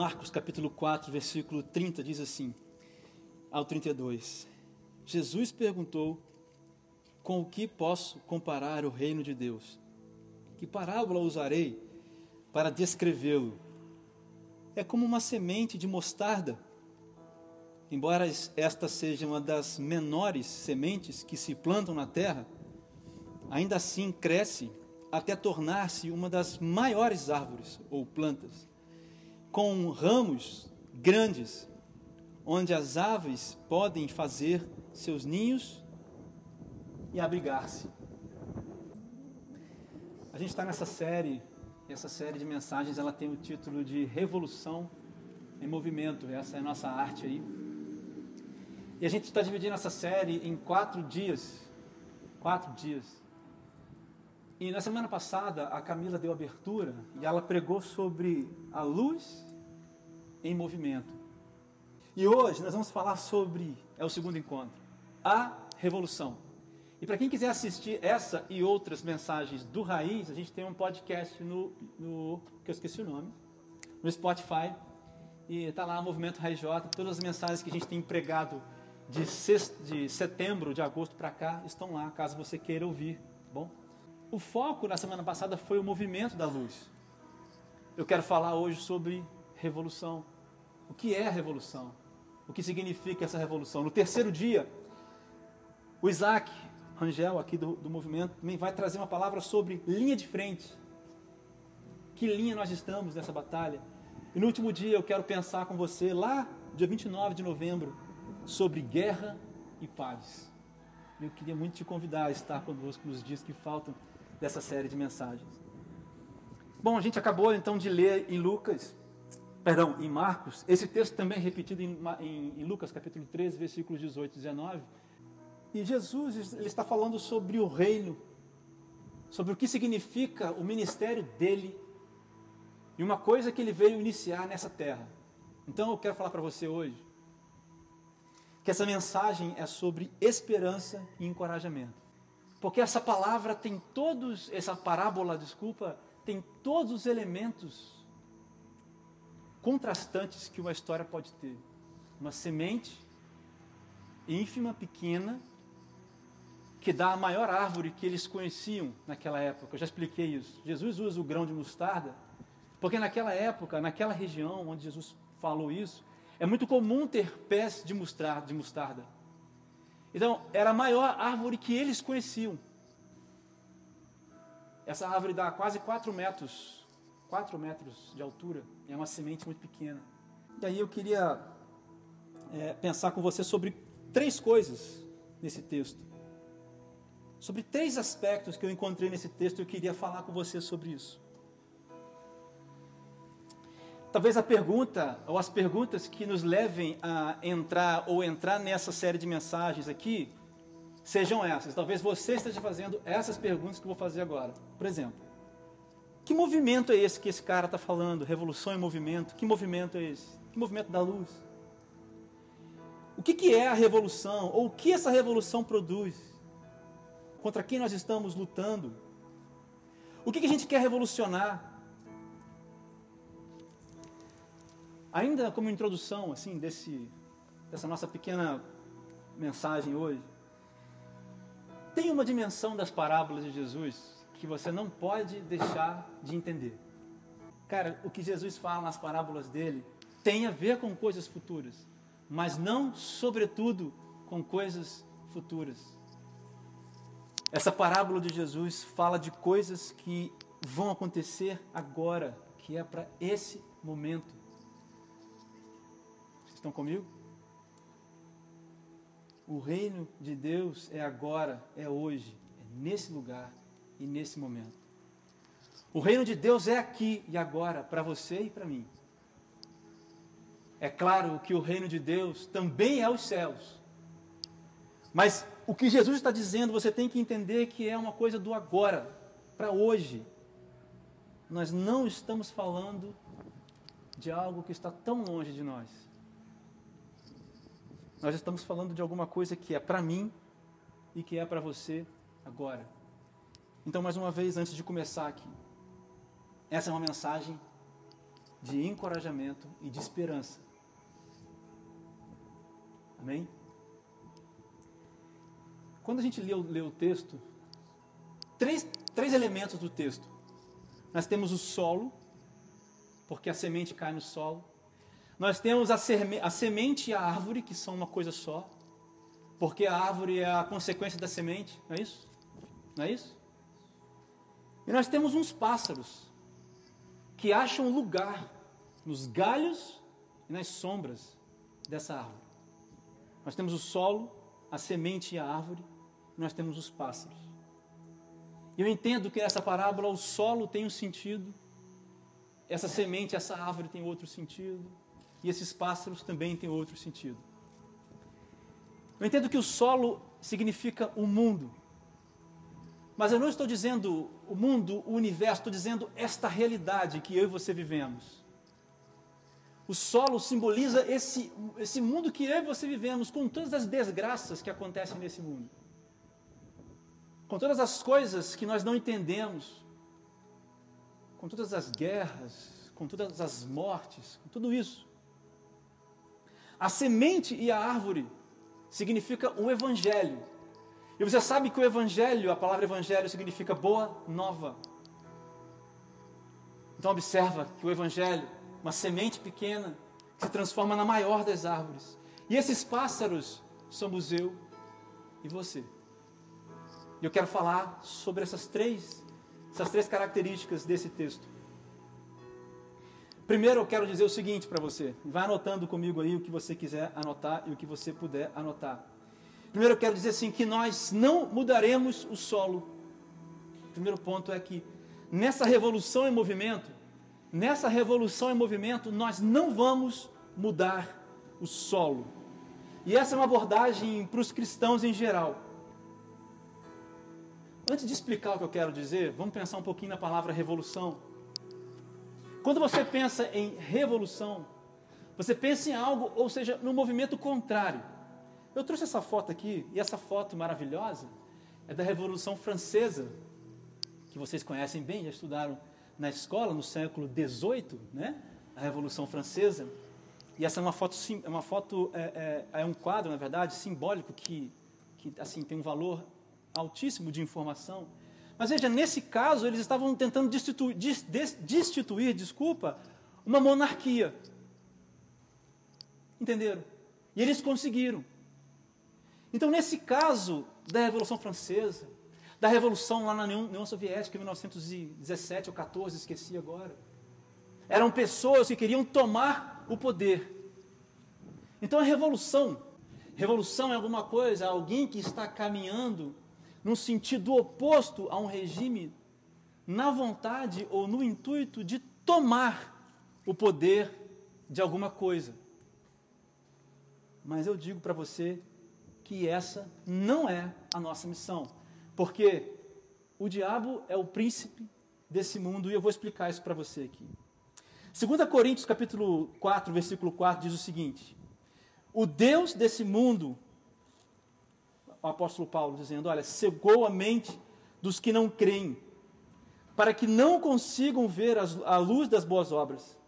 Marcos capítulo 4, versículo 30 diz assim, ao 32. Jesus perguntou: Com o que posso comparar o reino de Deus? Que parábola usarei para descrevê-lo? É como uma semente de mostarda. Embora esta seja uma das menores sementes que se plantam na terra, ainda assim cresce até tornar-se uma das maiores árvores ou plantas, com ramos grandes, onde as aves podem fazer seus ninhos e abrigar-se. A gente está nessa série, e essa série de mensagens ela tem o título de Revolução em Movimento. Essa é a nossa arte aí. E a gente está dividindo essa série em quatro dias. Quatro dias. E na semana passada a Camila deu abertura e ela pregou sobre a luz em movimento. E hoje nós vamos falar sobre, é o segundo encontro, a revolução. E para quem quiser assistir essa e outras mensagens do Raiz, a gente tem um podcast no, no que eu esqueci o nome, no Spotify. E está lá, Movimento Raiz J, todas as mensagens que a gente tem empregado de, sexto, de setembro, de agosto para cá, estão lá, caso você queira ouvir, tá bom? O foco na semana passada foi o movimento da luz. Eu quero falar hoje sobre revolução. O que é a revolução? O que significa essa revolução? No terceiro dia, o Isaac Rangel, aqui do, do movimento, também vai trazer uma palavra sobre linha de frente. Que linha nós estamos nessa batalha? E no último dia eu quero pensar com você, lá, dia 29 de novembro, sobre guerra e paz. Eu queria muito te convidar a estar conosco nos dias que faltam dessa série de mensagens. Bom, a gente acabou então de ler em Lucas, perdão, em Marcos, esse texto também é repetido em, em, em Lucas capítulo 13, versículos 18 e 19. E Jesus ele está falando sobre o reino, sobre o que significa o ministério dele e uma coisa que ele veio iniciar nessa terra. Então eu quero falar para você hoje que essa mensagem é sobre esperança e encorajamento. Porque essa palavra tem todos, essa parábola, desculpa, tem todos os elementos contrastantes que uma história pode ter. Uma semente ínfima, pequena, que dá a maior árvore que eles conheciam naquela época. Eu já expliquei isso. Jesus usa o grão de mostarda, porque naquela época, naquela região onde Jesus falou isso, é muito comum ter pés de mostarda. De mostarda. Então, era a maior árvore que eles conheciam. Essa árvore dá quase 4 metros, 4 metros de altura. É uma semente muito pequena. E aí eu queria é, pensar com você sobre três coisas nesse texto. Sobre três aspectos que eu encontrei nesse texto, eu queria falar com você sobre isso. Talvez a pergunta, ou as perguntas que nos levem a entrar ou entrar nessa série de mensagens aqui, sejam essas. Talvez você esteja fazendo essas perguntas que eu vou fazer agora. Por exemplo, que movimento é esse que esse cara está falando? Revolução em movimento? Que movimento é esse? Que movimento da luz? O que, que é a revolução? Ou o que essa revolução produz? Contra quem nós estamos lutando? O que, que a gente quer revolucionar? Ainda como introdução, assim, desse, dessa nossa pequena mensagem hoje, tem uma dimensão das parábolas de Jesus que você não pode deixar de entender. Cara, o que Jesus fala nas parábolas dele tem a ver com coisas futuras, mas não, sobretudo, com coisas futuras. Essa parábola de Jesus fala de coisas que vão acontecer agora, que é para esse momento. Estão comigo? O reino de Deus é agora, é hoje, é nesse lugar e nesse momento. O reino de Deus é aqui e agora, para você e para mim. É claro que o reino de Deus também é os céus. Mas o que Jesus está dizendo, você tem que entender que é uma coisa do agora, para hoje. Nós não estamos falando de algo que está tão longe de nós. Nós estamos falando de alguma coisa que é para mim e que é para você agora. Então, mais uma vez, antes de começar aqui, essa é uma mensagem de encorajamento e de esperança. Amém? Quando a gente lê, lê o texto, três, três elementos do texto. Nós temos o solo, porque a semente cai no solo. Nós temos a, a semente e a árvore, que são uma coisa só, porque a árvore é a consequência da semente, não é isso? Não é isso? E nós temos uns pássaros que acham lugar nos galhos e nas sombras dessa árvore. Nós temos o solo, a semente e a árvore, e nós temos os pássaros. Eu entendo que nessa parábola o solo tem um sentido, essa semente, essa árvore tem outro sentido, e esses pássaros também têm outro sentido. Eu entendo que o solo significa o mundo, mas eu não estou dizendo o mundo, o universo, estou dizendo esta realidade que eu e você vivemos. O solo simboliza esse, esse mundo que eu e você vivemos, com todas as desgraças que acontecem nesse mundo. Com todas as coisas que nós não entendemos, com todas as guerras, com todas as mortes, com tudo isso. A semente e a árvore significa o evangelho, e você sabe que o evangelho, a palavra evangelho significa boa nova. Então observa que o evangelho, uma semente pequena, se transforma na maior das árvores. E esses pássaros somos eu e você. E eu quero falar sobre essas três, essas três características desse texto. Primeiro eu quero dizer o seguinte para você. Vai anotando comigo aí o que você quiser anotar e o que você puder anotar. Primeiro eu quero dizer assim que nós não mudaremos o solo. O primeiro ponto é que nessa revolução em movimento, nessa revolução em movimento, nós não vamos mudar o solo. E essa é uma abordagem para os cristãos em geral. Antes de explicar o que eu quero dizer, vamos pensar um pouquinho na palavra revolução. Quando você pensa em revolução, você pensa em algo, ou seja, no movimento contrário. Eu trouxe essa foto aqui, e essa foto maravilhosa é da Revolução Francesa, que vocês conhecem bem, já estudaram na escola no século XVIII, né? A Revolução Francesa. E essa é uma foto, é uma foto é, é, é um quadro, na verdade, simbólico que, que assim tem um valor altíssimo de informação. Mas veja, nesse caso eles estavam tentando destituir, destituir, desculpa, uma monarquia. Entenderam? E eles conseguiram. Então, nesse caso da Revolução Francesa, da Revolução lá na União Soviética, em 1917 ou 14, esqueci agora, eram pessoas que queriam tomar o poder. Então, a revolução, revolução é alguma coisa, alguém que está caminhando num sentido oposto a um regime, na vontade ou no intuito de tomar o poder de alguma coisa. Mas eu digo para você que essa não é a nossa missão, porque o diabo é o príncipe desse mundo e eu vou explicar isso para você aqui. 2 Coríntios capítulo 4, versículo 4 diz o seguinte: O Deus desse mundo, o apóstolo Paulo dizendo, olha, cegou a mente dos que não creem, para que não consigam ver a luz das boas obras,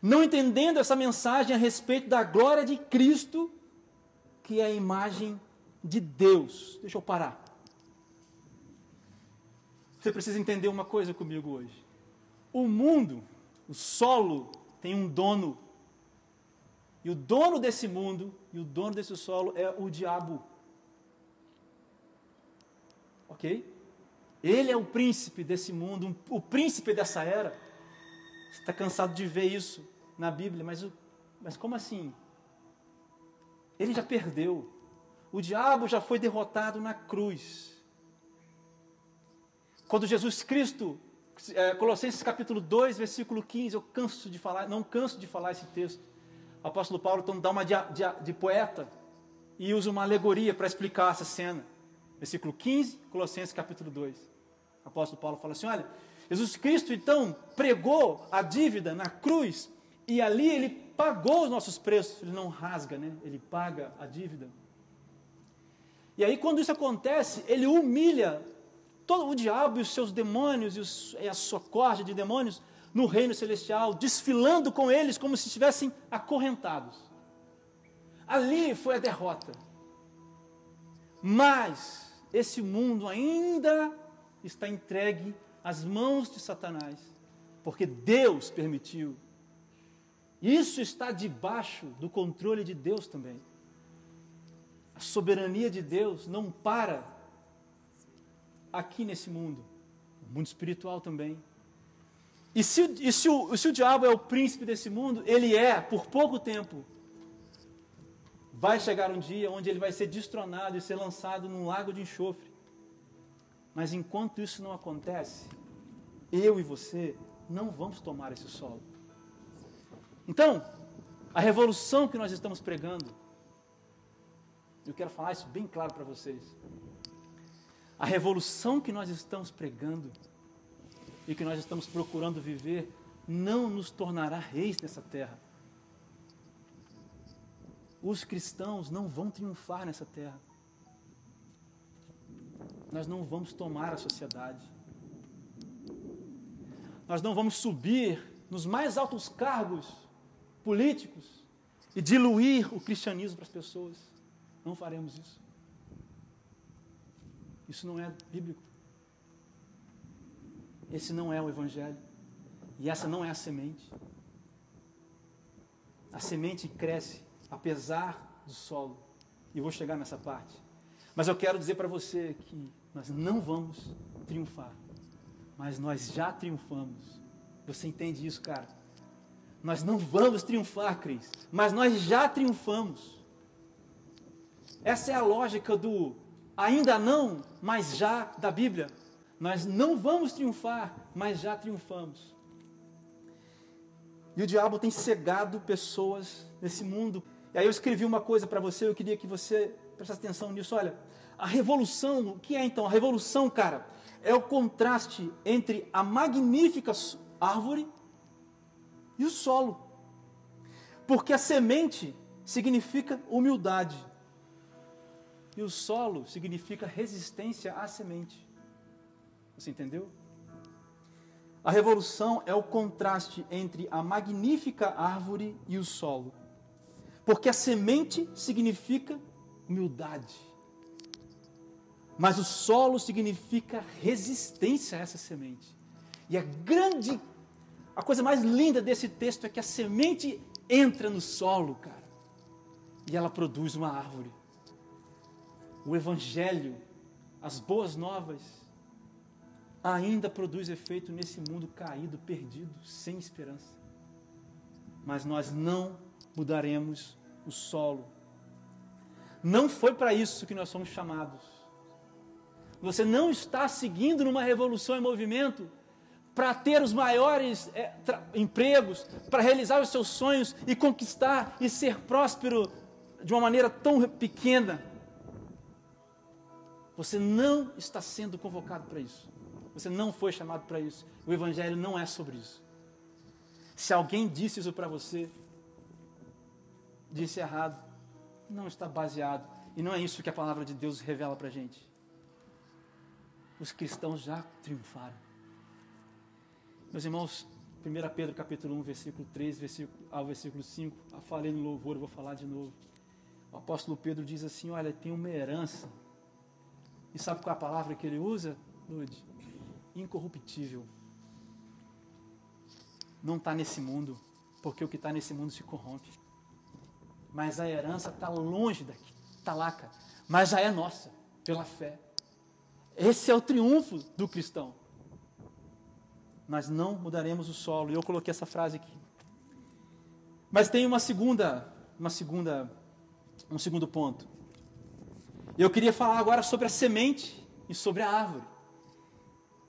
não entendendo essa mensagem a respeito da glória de Cristo, que é a imagem de Deus. Deixa eu parar. Você precisa entender uma coisa comigo hoje. O mundo, o solo, tem um dono. E o dono desse mundo e o dono desse solo é o diabo. Ok? Ele é o príncipe desse mundo, o príncipe dessa era. Você está cansado de ver isso na Bíblia, mas, mas como assim? Ele já perdeu. O diabo já foi derrotado na cruz. Quando Jesus Cristo, é, Colossenses capítulo 2, versículo 15, eu canso de falar, não canso de falar esse texto. O apóstolo Paulo então dá uma de, de, de poeta e usa uma alegoria para explicar essa cena. Versículo 15, Colossenses capítulo 2. O apóstolo Paulo fala assim: olha, Jesus Cristo então pregou a dívida na cruz e ali ele pagou os nossos preços. Ele não rasga, né? Ele paga a dívida. E aí, quando isso acontece, ele humilha todo o diabo e os seus demônios e, os, e a sua corda de demônios no reino celestial, desfilando com eles como se estivessem acorrentados. Ali foi a derrota. Mas esse mundo ainda está entregue às mãos de Satanás, porque Deus permitiu. Isso está debaixo do controle de Deus também. A soberania de Deus não para aqui nesse mundo, o mundo espiritual também. E se, e se, o, se o diabo é o príncipe desse mundo, ele é, por pouco tempo, vai chegar um dia onde ele vai ser destronado e ser lançado num lago de enxofre. Mas enquanto isso não acontece, eu e você não vamos tomar esse solo. Então, a revolução que nós estamos pregando, eu quero falar isso bem claro para vocês. A revolução que nós estamos pregando e que nós estamos procurando viver não nos tornará reis nessa terra. Os cristãos não vão triunfar nessa terra. Nós não vamos tomar a sociedade. Nós não vamos subir nos mais altos cargos políticos e diluir o cristianismo para as pessoas. Não faremos isso. Isso não é bíblico. Esse não é o Evangelho. E essa não é a semente. A semente cresce apesar do solo. E vou chegar nessa parte. Mas eu quero dizer para você que nós não vamos triunfar. Mas nós já triunfamos. Você entende isso, cara? Nós não vamos triunfar, Cris. Mas nós já triunfamos. Essa é a lógica do ainda não, mas já da Bíblia. Nós não vamos triunfar, mas já triunfamos. E o diabo tem cegado pessoas nesse mundo. E aí eu escrevi uma coisa para você, eu queria que você prestasse atenção nisso. Olha, a revolução, o que é então? A revolução, cara, é o contraste entre a magnífica árvore e o solo. Porque a semente significa humildade. E o solo significa resistência à semente. Você entendeu? A revolução é o contraste entre a magnífica árvore e o solo. Porque a semente significa humildade. Mas o solo significa resistência a essa semente. E a grande, a coisa mais linda desse texto é que a semente entra no solo, cara, e ela produz uma árvore. O Evangelho, as boas novas, ainda produz efeito nesse mundo caído, perdido, sem esperança. Mas nós não mudaremos o solo. Não foi para isso que nós somos chamados. Você não está seguindo numa revolução em movimento para ter os maiores é, empregos, para realizar os seus sonhos e conquistar e ser próspero de uma maneira tão pequena. Você não está sendo convocado para isso. Você não foi chamado para isso. O Evangelho não é sobre isso. Se alguém disse isso para você, disse errado. Não está baseado. E não é isso que a palavra de Deus revela para a gente. Os cristãos já triunfaram. Meus irmãos, 1 Pedro capítulo 1, versículo 3 versículo, ao versículo 5, eu falei no louvor, vou falar de novo. O apóstolo Pedro diz assim: Olha, tem uma herança. E sabe qual é a palavra que ele usa, Lude? incorruptível. Não está nesse mundo, porque o que está nesse mundo se corrompe. Mas a herança está longe daqui, está lá, cara. Mas já é nossa, pela fé. Esse é o triunfo do cristão. Nós não mudaremos o solo. E eu coloquei essa frase aqui. Mas tem uma segunda, uma segunda, um segundo ponto. Eu queria falar agora sobre a semente e sobre a árvore.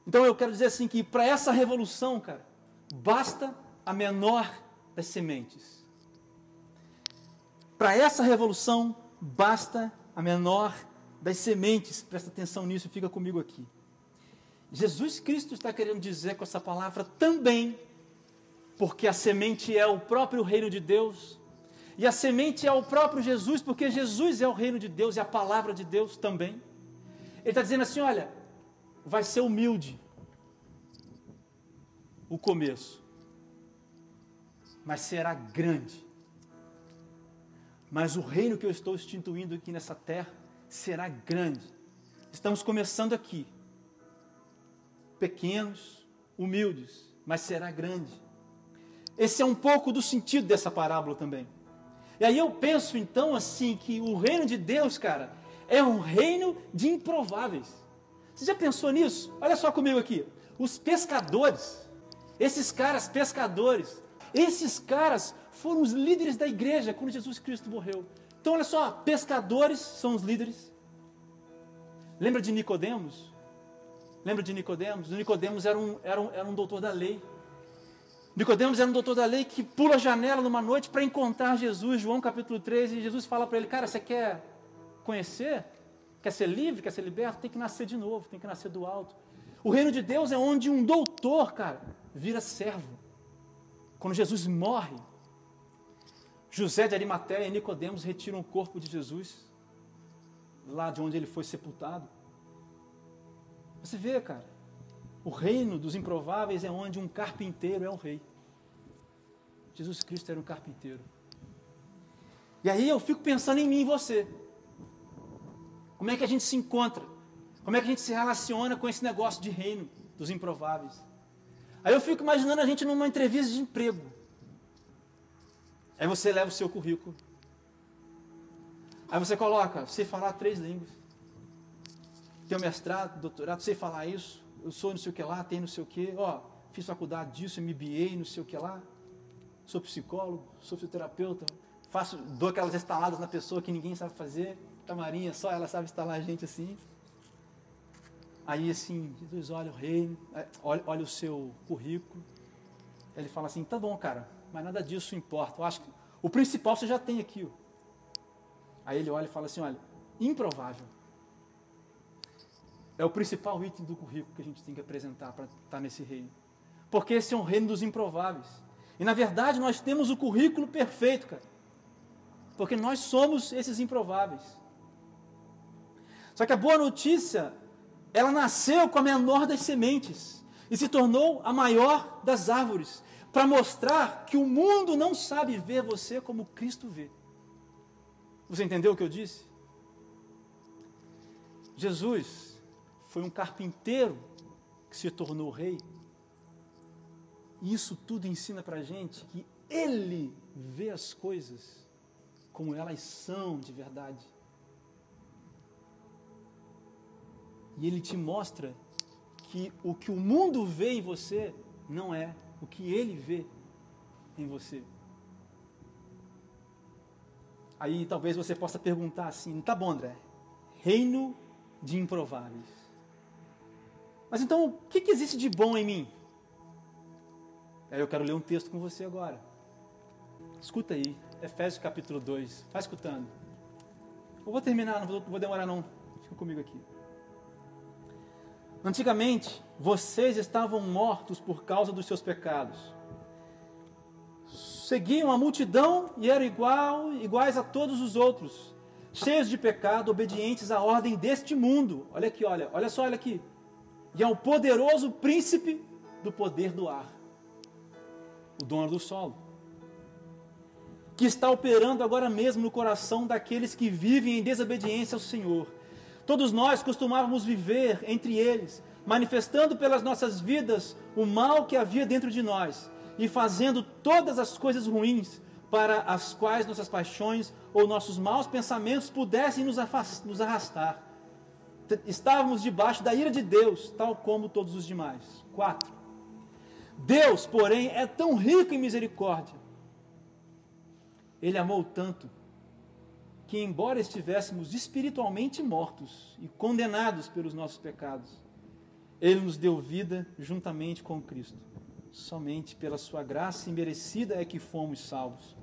Então eu quero dizer assim que para essa revolução, cara, basta a menor das sementes. Para essa revolução, basta a menor das sementes. Presta atenção nisso, fica comigo aqui. Jesus Cristo está querendo dizer com essa palavra também, porque a semente é o próprio reino de Deus, e a semente é o próprio Jesus, porque Jesus é o reino de Deus e a palavra de Deus também. Ele está dizendo assim: olha, vai ser humilde o começo, mas será grande. Mas o reino que eu estou instituindo aqui nessa terra será grande. Estamos começando aqui, pequenos, humildes, mas será grande. Esse é um pouco do sentido dessa parábola também. E aí eu penso então assim que o reino de Deus, cara, é um reino de improváveis. Você já pensou nisso? Olha só comigo aqui. Os pescadores, esses caras pescadores, esses caras foram os líderes da igreja quando Jesus Cristo morreu. Então olha só, pescadores são os líderes. Lembra de Nicodemos? Lembra de Nicodemos? Nicodemos era um, era um, era um doutor da lei. Nicodemos era um doutor da lei que pula a janela numa noite para encontrar Jesus, João capítulo 13, e Jesus fala para ele, cara, você quer conhecer? Quer ser livre? Quer ser liberto? Tem que nascer de novo, tem que nascer do alto. O reino de Deus é onde um doutor, cara, vira servo. Quando Jesus morre, José de Arimatéia e Nicodemos retiram o corpo de Jesus, lá de onde ele foi sepultado. Você vê, cara, o reino dos improváveis é onde um carpinteiro é o rei. Jesus Cristo era um carpinteiro. E aí eu fico pensando em mim e você. Como é que a gente se encontra? Como é que a gente se relaciona com esse negócio de reino dos improváveis? Aí eu fico imaginando a gente numa entrevista de emprego. Aí você leva o seu currículo. Aí você coloca, sei falar três línguas. Tenho mestrado, doutorado, sei falar isso. Eu sou não sei o que lá, tenho não sei o que. Ó, fiz faculdade disso, MBA, não sei o que lá. Sou psicólogo, sou fisioterapeuta. Faço, dou aquelas estaladas na pessoa que ninguém sabe fazer. Tamarinha, só ela sabe instalar a gente assim. Aí assim, Jesus olha o reino, é, olha, olha o seu currículo. Ele fala assim, tá bom, cara, mas nada disso importa. Eu acho que o principal você já tem aqui. Ó. Aí ele olha e fala assim, olha, improvável. É o principal item do currículo que a gente tem que apresentar para estar nesse reino. Porque esse é um reino dos improváveis. E na verdade nós temos o currículo perfeito, cara. Porque nós somos esses improváveis. Só que a boa notícia, ela nasceu com a menor das sementes e se tornou a maior das árvores, para mostrar que o mundo não sabe ver você como Cristo vê. Você entendeu o que eu disse? Jesus foi um carpinteiro que se tornou rei. E isso tudo ensina para a gente que ele vê as coisas como elas são de verdade. E ele te mostra que o que o mundo vê em você não é o que ele vê em você. Aí talvez você possa perguntar assim: tá bom, André, reino de improváveis. Mas então, o que, que existe de bom em mim? Aí eu quero ler um texto com você agora. Escuta aí, Efésios capítulo 2. Vai escutando. Eu vou terminar, não vou, vou demorar não. Fica comigo aqui. Antigamente, vocês estavam mortos por causa dos seus pecados. Seguiam a multidão e eram igual, iguais a todos os outros, cheios de pecado, obedientes à ordem deste mundo. Olha aqui, olha, olha só, olha aqui. E ao poderoso príncipe do poder do ar, o dono do solo, que está operando agora mesmo no coração daqueles que vivem em desobediência ao Senhor Todos nós costumávamos viver entre eles, manifestando pelas nossas vidas o mal que havia dentro de nós e fazendo todas as coisas ruins para as quais nossas paixões ou nossos maus pensamentos pudessem nos, nos arrastar. Estávamos debaixo da ira de Deus, tal como todos os demais. 4. Deus, porém, é tão rico em misericórdia. Ele amou tanto que, embora estivéssemos espiritualmente mortos e condenados pelos nossos pecados, Ele nos deu vida juntamente com Cristo. Somente pela Sua graça imerecida é que fomos salvos.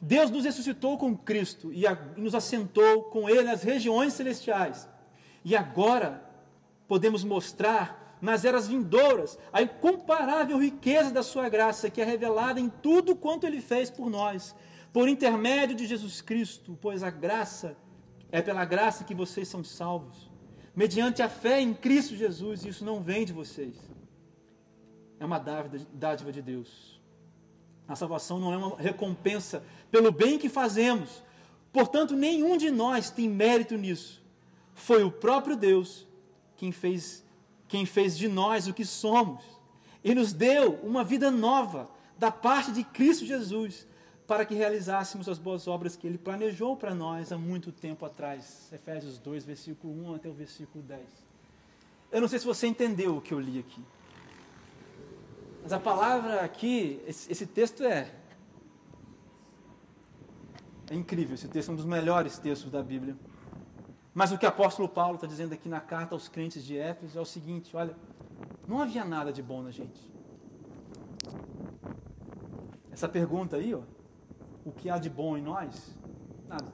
Deus nos ressuscitou com Cristo e, nos assentou com Ele nas regiões celestiais. E agora podemos mostrar nas eras vindouras a incomparável riqueza da Sua graça que é revelada em tudo quanto Ele fez por nós por intermédio de Jesus Cristo, pois a graça é pela graça que vocês são salvos, mediante a fé em Cristo Jesus, isso não vem de vocês, é uma dádiva de Deus. A salvação não é uma recompensa pelo bem que fazemos. Portanto, nenhum de nós tem mérito nisso. Foi o próprio Deus quem fez, quem fez de nós o que somos e nos deu uma vida nova da parte de Cristo Jesus para que realizássemos as boas obras que ele planejou para nós há muito tempo atrás. Efésios 2, versículo 1 até o versículo 10. Eu não sei se você entendeu o que eu li aqui. Mas a palavra aqui, esse, esse texto é. É incrível, esse texto é um dos melhores textos da Bíblia. Mas o que o apóstolo Paulo está dizendo aqui na carta aos crentes de Éfeso é o seguinte: olha, não havia nada de bom na gente. Essa pergunta aí, ó, o que há de bom em nós? Nada.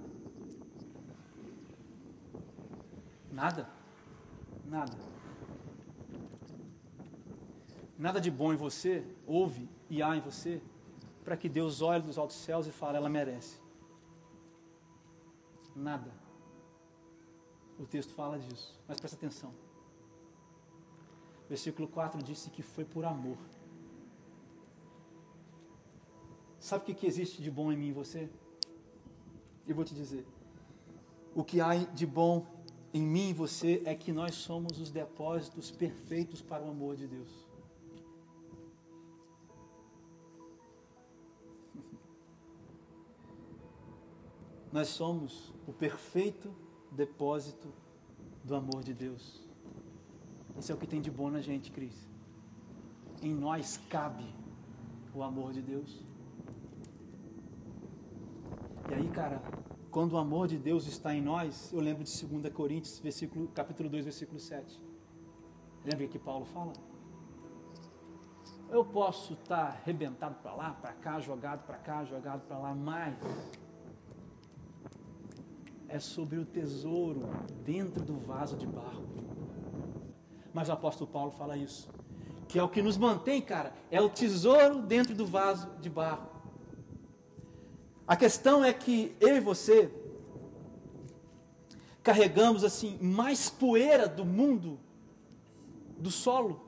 Nada. Nada nada de bom em você, houve e há em você, para que Deus olhe dos altos céus e fale, ela merece. Nada. O texto fala disso, mas presta atenção. Versículo 4 disse que foi por amor. Sabe o que, que existe de bom em mim e você? Eu vou te dizer. O que há de bom em mim e você é que nós somos os depósitos perfeitos para o amor de Deus. Nós somos o perfeito depósito do amor de Deus. Isso é o que tem de bom na gente, Cris. Em nós cabe o amor de Deus. E aí, cara, quando o amor de Deus está em nós, eu lembro de 2 Coríntios, versículo, capítulo 2, versículo 7. Lembra que Paulo fala? Eu posso estar arrebentado para lá, para cá, jogado para cá, jogado para lá, mas é sobre o tesouro dentro do vaso de barro. Mas o apóstolo Paulo fala isso. Que é o que nos mantém, cara, é o tesouro dentro do vaso de barro. A questão é que eu e você carregamos assim mais poeira do mundo, do solo.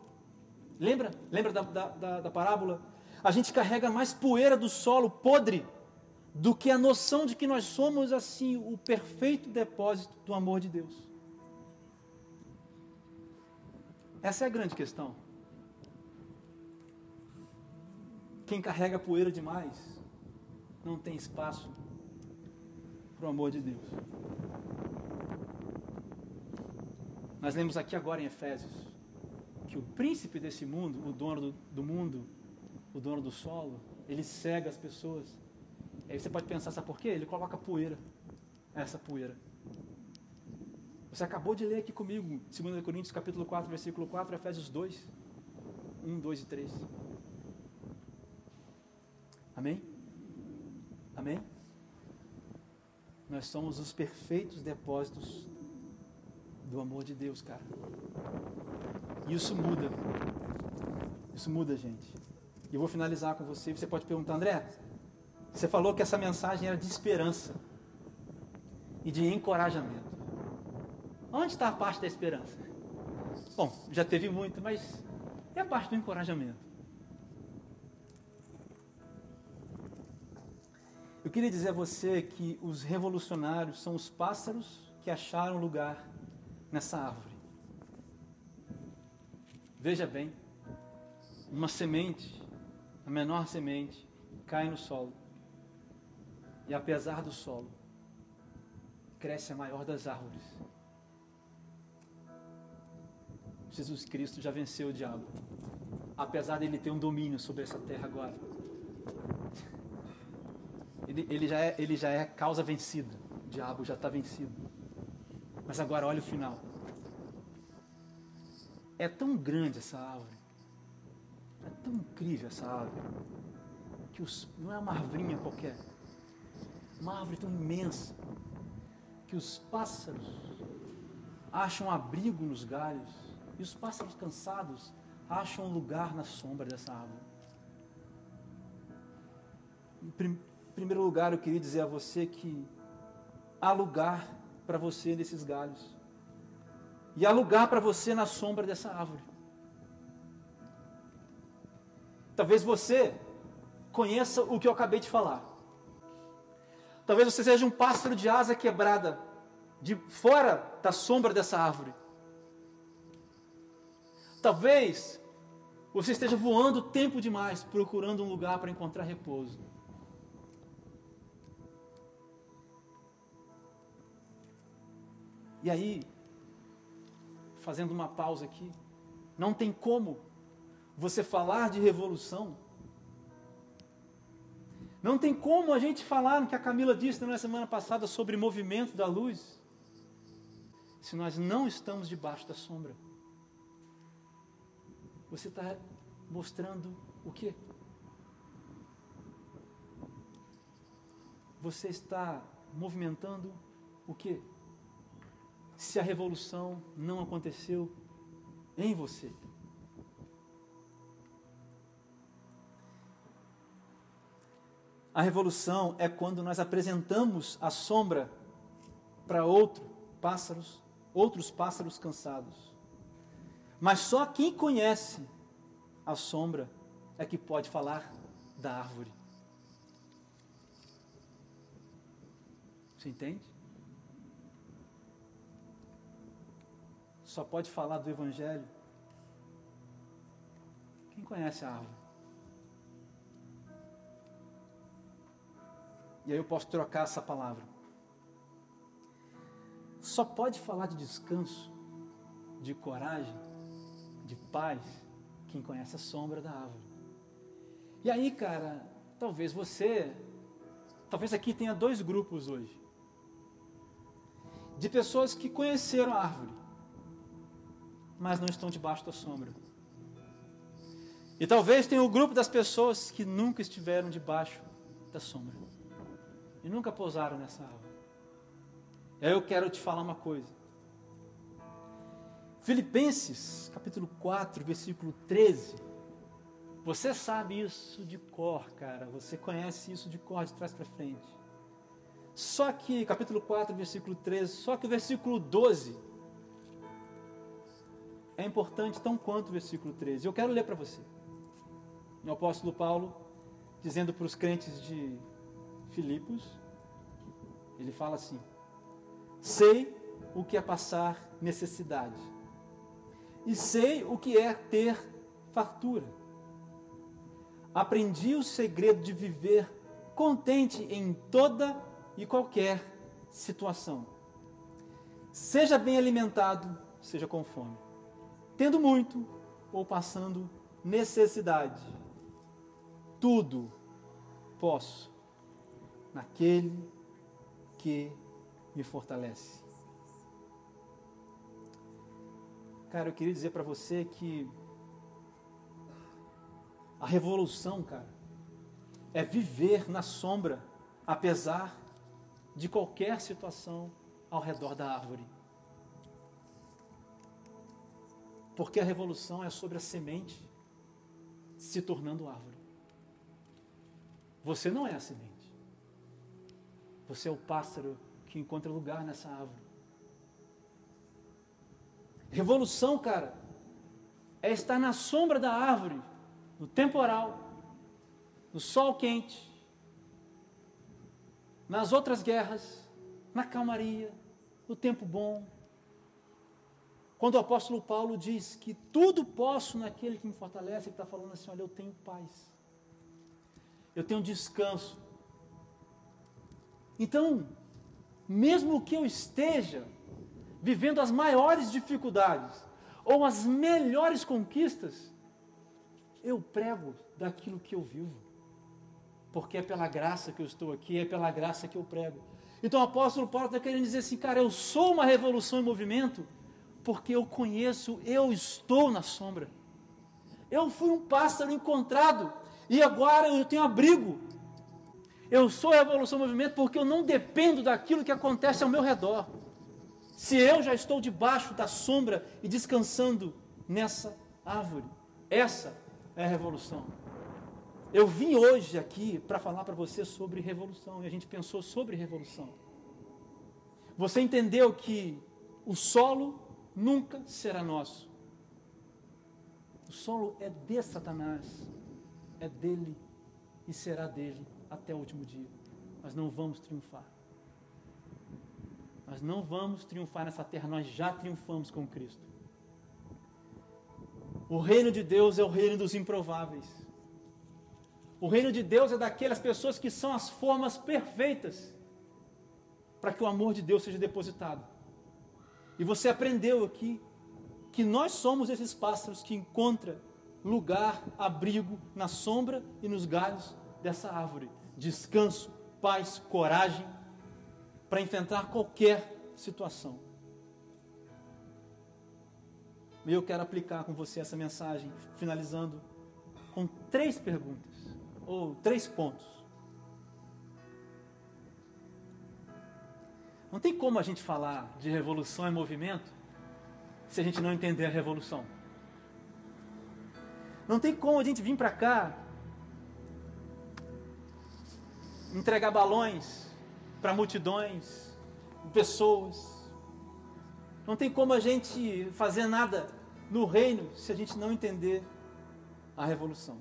Lembra? Lembra da, da, da, parábola? A gente carrega mais poeira do solo podre do que a noção de que nós somos assim o perfeito depósito do amor de Deus. Essa é a grande questão. Quem carrega poeira demais não tem espaço para o amor de Deus. Nós lemos aqui agora em Efésios que o príncipe desse mundo, o dono do, do mundo, o dono do solo, ele cega as pessoas Aí você pode pensar, sabe por quê? Ele coloca poeira, essa poeira. Você acabou de ler aqui comigo, 2 Coríntios capítulo 4, versículo 4, Efésios 2, 1, 2 e 3. Amém? Amém? Nós somos os perfeitos depósitos do amor de Deus, cara. E isso muda. Isso muda, gente. E eu vou finalizar com você. Você pode perguntar, André, você falou que essa mensagem era de esperança e de encorajamento. Onde está a parte da esperança? Bom, já teve muito, mas é a parte do encorajamento. Queria dizer a você que os revolucionários são os pássaros que acharam lugar nessa árvore. Veja bem, uma semente, a menor semente, cai no solo e apesar do solo, cresce a maior das árvores. Jesus Cristo já venceu o diabo, apesar dele ter um domínio sobre essa terra agora. Ele, ele, já, é, ele já é causa vencida, o diabo já está vencido. Mas agora olha o final. É tão grande essa árvore, é tão incrível essa árvore, que os, não é uma arvrinha qualquer uma árvore tão imensa que os pássaros acham abrigo nos galhos e os pássaros cansados acham lugar na sombra dessa árvore. Primeiro lugar, eu queria dizer a você que há lugar para você nesses galhos. E há lugar para você na sombra dessa árvore. Talvez você conheça o que eu acabei de falar. Talvez você seja um pássaro de asa quebrada, de fora da sombra dessa árvore. Talvez você esteja voando tempo demais, procurando um lugar para encontrar repouso. E aí, fazendo uma pausa aqui, não tem como você falar de revolução não tem como a gente falar no que a Camila disse na semana passada sobre movimento da luz, se nós não estamos debaixo da sombra. Você está mostrando o quê? Você está movimentando o quê? Se a revolução não aconteceu em você. A revolução é quando nós apresentamos a sombra para outro pássaros, outros pássaros cansados. Mas só quem conhece a sombra é que pode falar da árvore. Você entende? Só pode falar do evangelho quem conhece a árvore. E aí eu posso trocar essa palavra. Só pode falar de descanso, de coragem, de paz, quem conhece a sombra da árvore. E aí, cara, talvez você, talvez aqui tenha dois grupos hoje. De pessoas que conheceram a árvore, mas não estão debaixo da sombra. E talvez tenha o grupo das pessoas que nunca estiveram debaixo da sombra e nunca pousaram nessa árvore. E aí eu quero te falar uma coisa. Filipenses, capítulo 4, versículo 13. Você sabe isso de cor, cara. Você conhece isso de cor, de trás para frente. Só que, capítulo 4, versículo 13, só que o versículo 12 é importante tão quanto o versículo 13. Eu quero ler para você. O apóstolo Paulo, dizendo para os crentes de Filipos, ele fala assim: Sei o que é passar necessidade, e sei o que é ter fartura. Aprendi o segredo de viver contente em toda e qualquer situação. Seja bem alimentado, seja com fome, tendo muito ou passando necessidade. Tudo posso naquele que me fortalece. Cara, eu queria dizer para você que a revolução, cara, é viver na sombra, apesar de qualquer situação ao redor da árvore. Porque a revolução é sobre a semente se tornando árvore. Você não é a semente. Você é o pássaro que encontra lugar nessa árvore. Revolução, cara, é estar na sombra da árvore, no temporal, no sol quente, nas outras guerras, na calmaria, no tempo bom. Quando o apóstolo Paulo diz que tudo posso naquele que me fortalece, ele está falando assim: olha, eu tenho paz, eu tenho descanso, então, mesmo que eu esteja vivendo as maiores dificuldades ou as melhores conquistas, eu prego daquilo que eu vivo. Porque é pela graça que eu estou aqui, é pela graça que eu prego. Então o apóstolo Paulo está querendo dizer assim, cara, eu sou uma revolução em movimento, porque eu conheço, eu estou na sombra. Eu fui um pássaro encontrado e agora eu tenho abrigo. Eu sou a Revolução Movimento porque eu não dependo daquilo que acontece ao meu redor. Se eu já estou debaixo da sombra e descansando nessa árvore, essa é a revolução. Eu vim hoje aqui para falar para você sobre revolução e a gente pensou sobre revolução. Você entendeu que o solo nunca será nosso. O solo é de Satanás, é dele e será dele até o último dia. Nós não vamos triunfar. Nós não vamos triunfar nessa terra, nós já triunfamos com Cristo. O reino de Deus é o reino dos improváveis. O reino de Deus é daquelas pessoas que são as formas perfeitas para que o amor de Deus seja depositado. E você aprendeu aqui que nós somos esses pássaros que encontram lugar, abrigo na sombra e nos galhos dessa árvore. Descanso, paz, coragem para enfrentar qualquer situação. E eu quero aplicar com você essa mensagem, finalizando com três perguntas, ou três pontos. Não tem como a gente falar de revolução e movimento se a gente não entender a revolução. Não tem como a gente vir para cá entregar balões para multidões, pessoas. Não tem como a gente fazer nada no reino se a gente não entender a revolução.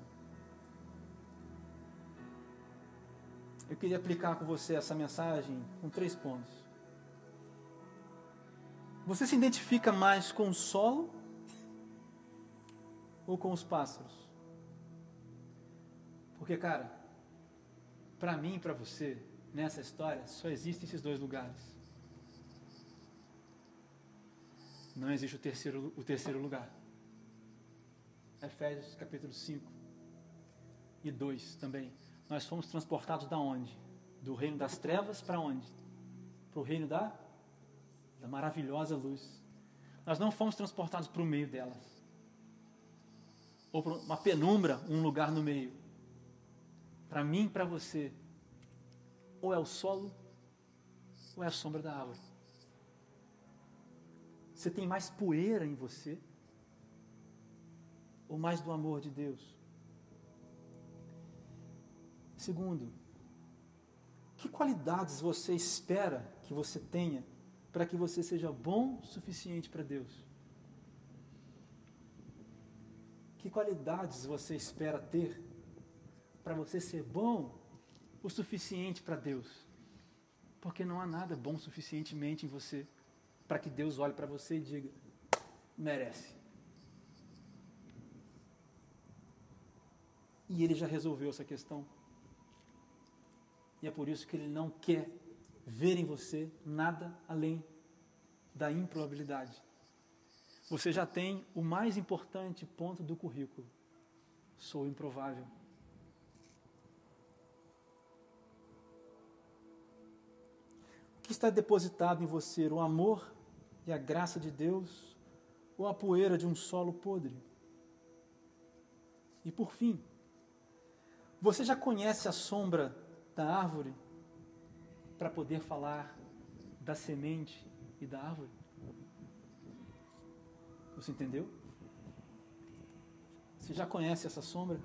Eu queria aplicar com você essa mensagem com três pontos. Você se identifica mais com o solo ou com os pássaros? Porque, cara, para mim e para você, nessa história, só existem esses dois lugares. Não existe o terceiro, o terceiro lugar. Efésios capítulo 5 e 2 também. Nós fomos transportados da onde? Do reino das trevas para onde? Para o reino da, da maravilhosa luz. Nós não fomos transportados para o meio delas ou para uma penumbra, um lugar no meio. Para mim, para você, ou é o solo, ou é a sombra da árvore. Você tem mais poeira em você, ou mais do amor de Deus? Segundo, que qualidades você espera que você tenha para que você seja bom o suficiente para Deus? Que qualidades você espera ter para você ser bom o suficiente para Deus? Porque não há nada bom suficientemente em você para que Deus olhe para você e diga: merece. E ele já resolveu essa questão. E é por isso que ele não quer ver em você nada além da improbabilidade você já tem o mais importante ponto do currículo. Sou improvável. O que está depositado em você? O amor e a graça de Deus ou a poeira de um solo podre? E por fim, você já conhece a sombra da árvore para poder falar da semente e da árvore? Você entendeu? Você já conhece essa sombra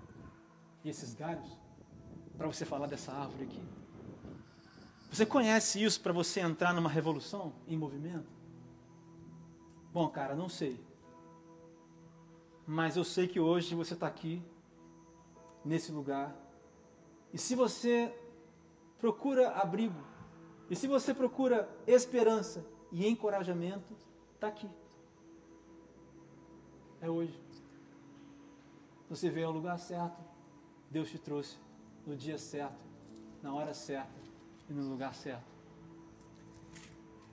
e esses galhos para você falar dessa árvore aqui? Você conhece isso para você entrar numa revolução em movimento? Bom, cara, não sei. Mas eu sei que hoje você está aqui, nesse lugar. E se você procura abrigo, e se você procura esperança e encorajamento, está aqui é hoje. Você veio ao lugar certo, Deus te trouxe no dia certo, na hora certa e no lugar certo.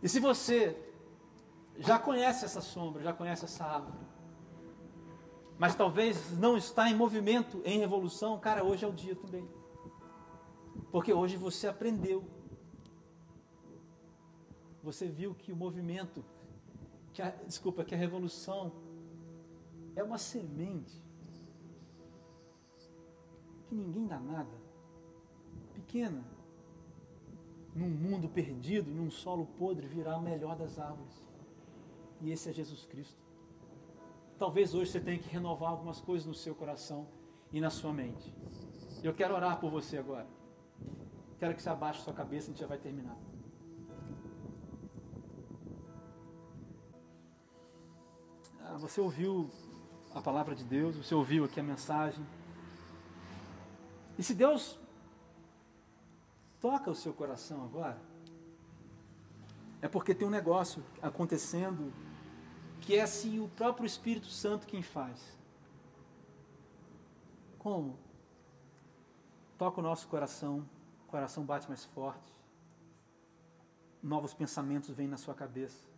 E se você já conhece essa sombra, já conhece essa árvore, mas talvez não está em movimento, em revolução, cara, hoje é o dia também. Porque hoje você aprendeu. Você viu que o movimento, que a, desculpa, que a revolução é uma semente que ninguém dá nada, pequena, num mundo perdido, num solo podre, virá o melhor das árvores. E esse é Jesus Cristo. Talvez hoje você tenha que renovar algumas coisas no seu coração e na sua mente. Eu quero orar por você agora. Quero que você abaixe sua cabeça, a gente já vai terminar. Você ouviu a palavra de Deus, você ouviu aqui a mensagem. E se Deus toca o seu coração agora, é porque tem um negócio acontecendo que é assim o próprio Espírito Santo quem faz. Como? Toca o nosso coração, o coração bate mais forte, novos pensamentos vêm na sua cabeça.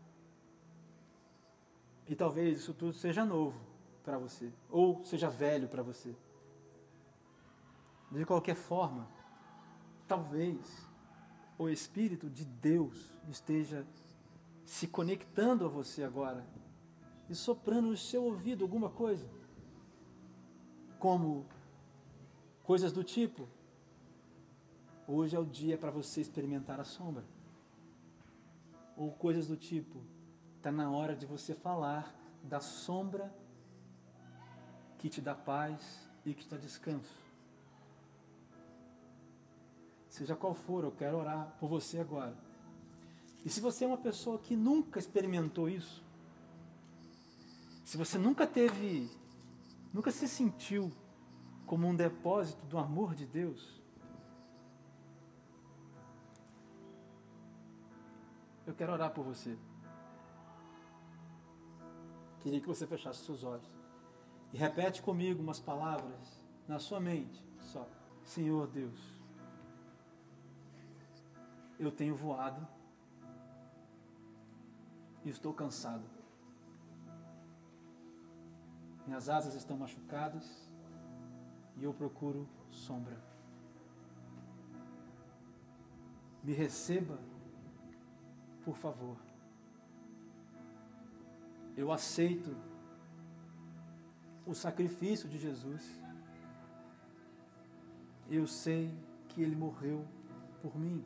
E talvez isso tudo seja novo para você, ou seja velho para você. De qualquer forma, talvez o Espírito de Deus esteja se conectando a você agora e soprando no seu ouvido alguma coisa, como coisas do tipo: hoje é o dia para você experimentar a sombra, ou coisas do tipo: está na hora de você falar da sombra que te dá paz e que te dá descanso. Seja qual for, eu quero orar por você agora. E se você é uma pessoa que nunca experimentou isso, se você nunca teve, nunca se sentiu como um depósito do amor de Deus, eu quero orar por você. Queria que você fechasse seus olhos e repete comigo umas palavras na sua mente, só. Senhor Deus, eu tenho voado e estou cansado. Minhas asas estão machucadas e eu procuro sombra. Me receba, por favor. Eu aceito o sacrifício de Jesus. Eu sei que Ele morreu por mim.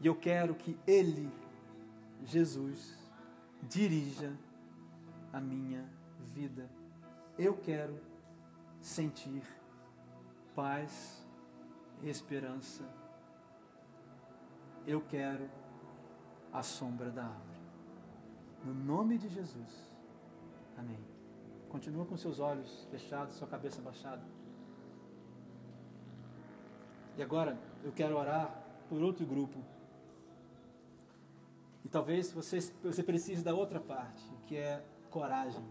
E eu quero que Ele, Jesus, dirija a minha vida. Eu quero sentir paz e esperança. Eu quero a sombra da árvore. No nome de Jesus. Amém. Continua com seus olhos fechados, sua cabeça baixada. E agora eu quero orar por outro grupo. E talvez você, você precise da outra parte, que é coragem.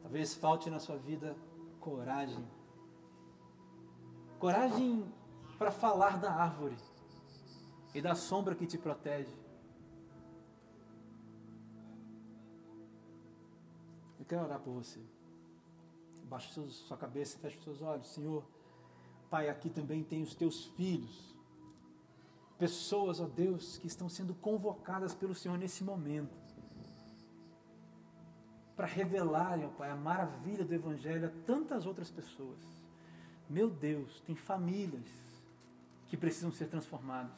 Talvez falte na sua vida coragem. Coragem para falar da árvore e da sombra que te protege. Eu quero orar por você. Baixe sua cabeça feche seus olhos. Senhor, Pai, aqui também tem os teus filhos Pessoas, ó Deus, que estão sendo convocadas pelo Senhor nesse momento para revelarem, ó Pai, a maravilha do Evangelho a tantas outras pessoas. Meu Deus, tem famílias que precisam ser transformadas.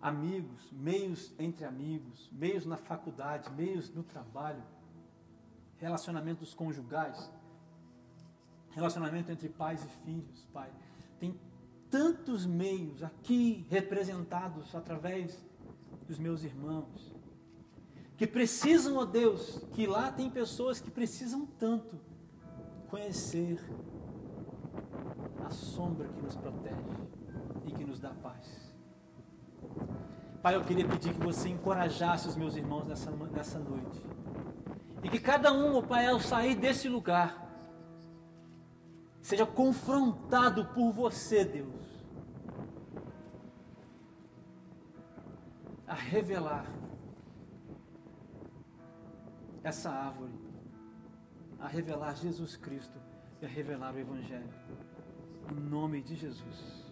Amigos, meios entre amigos, meios na faculdade, meios no trabalho, relacionamentos conjugais, relacionamento entre pais e filhos, Pai. Tem tantos meios aqui representados através dos meus irmãos, que precisam, ó Deus, que lá tem pessoas que precisam tanto conhecer a sombra que nos protege e que nos dá paz. Pai, eu queria pedir que você encorajasse os meus irmãos nessa, nessa noite. E que cada um, ó Pai, ao sair desse lugar, seja confrontado por você, Deus a revelar essa árvore, a revelar Jesus Cristo e a revelar o Evangelho. Em nome de Jesus.